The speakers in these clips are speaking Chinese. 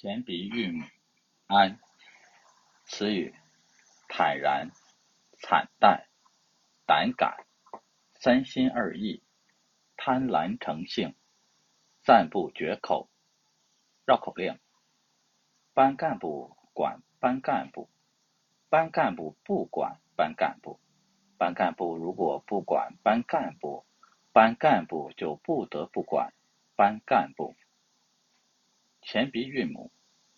简笔韵母安，词语坦然、惨淡、胆敢、三心二意、贪婪成性、赞不绝口。绕口令：班干部管班干部，班干部不管班干部，班干部如果不管班干部，班干部就不得不管班干部。前鼻韵母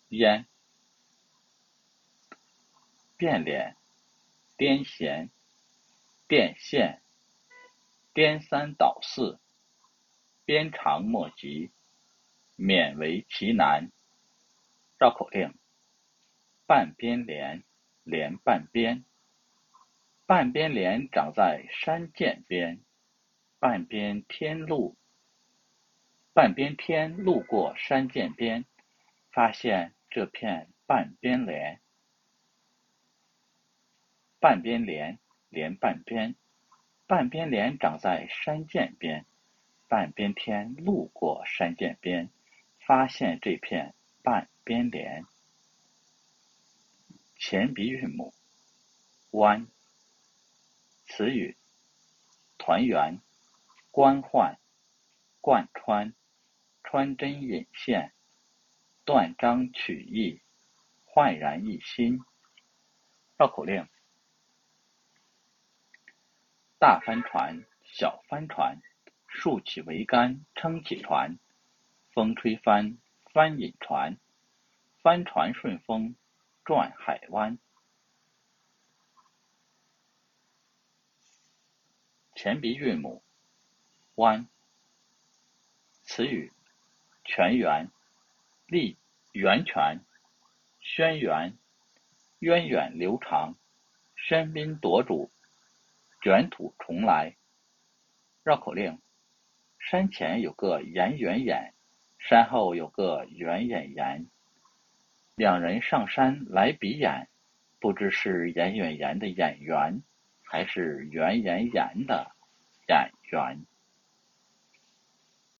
咽，变脸、癫痫、电线、颠三倒四、鞭长莫及、勉为其难。绕口令：半边莲，莲半边，半边莲长在山涧边，半边天路。半边天路过山涧边，发现这片半边莲。半边莲，莲半边，半边莲长在山涧边。半边天路过山涧边，发现这片半边莲。前鼻韵母弯，词语团圆、官宦、贯穿。穿针引线，断章取义，焕然一新。绕口令：大帆船，小帆船，竖起桅杆撑起船，风吹帆，帆引船，帆船顺风转海湾。前鼻韵母弯，词语。泉源，力源泉，轩辕，源远流长，喧宾夺主，卷土重来。绕口令：山前有个严远眼，山后有个远远严，两人上山来比眼，不知是严远严的演员，还是圆圆圆的演员。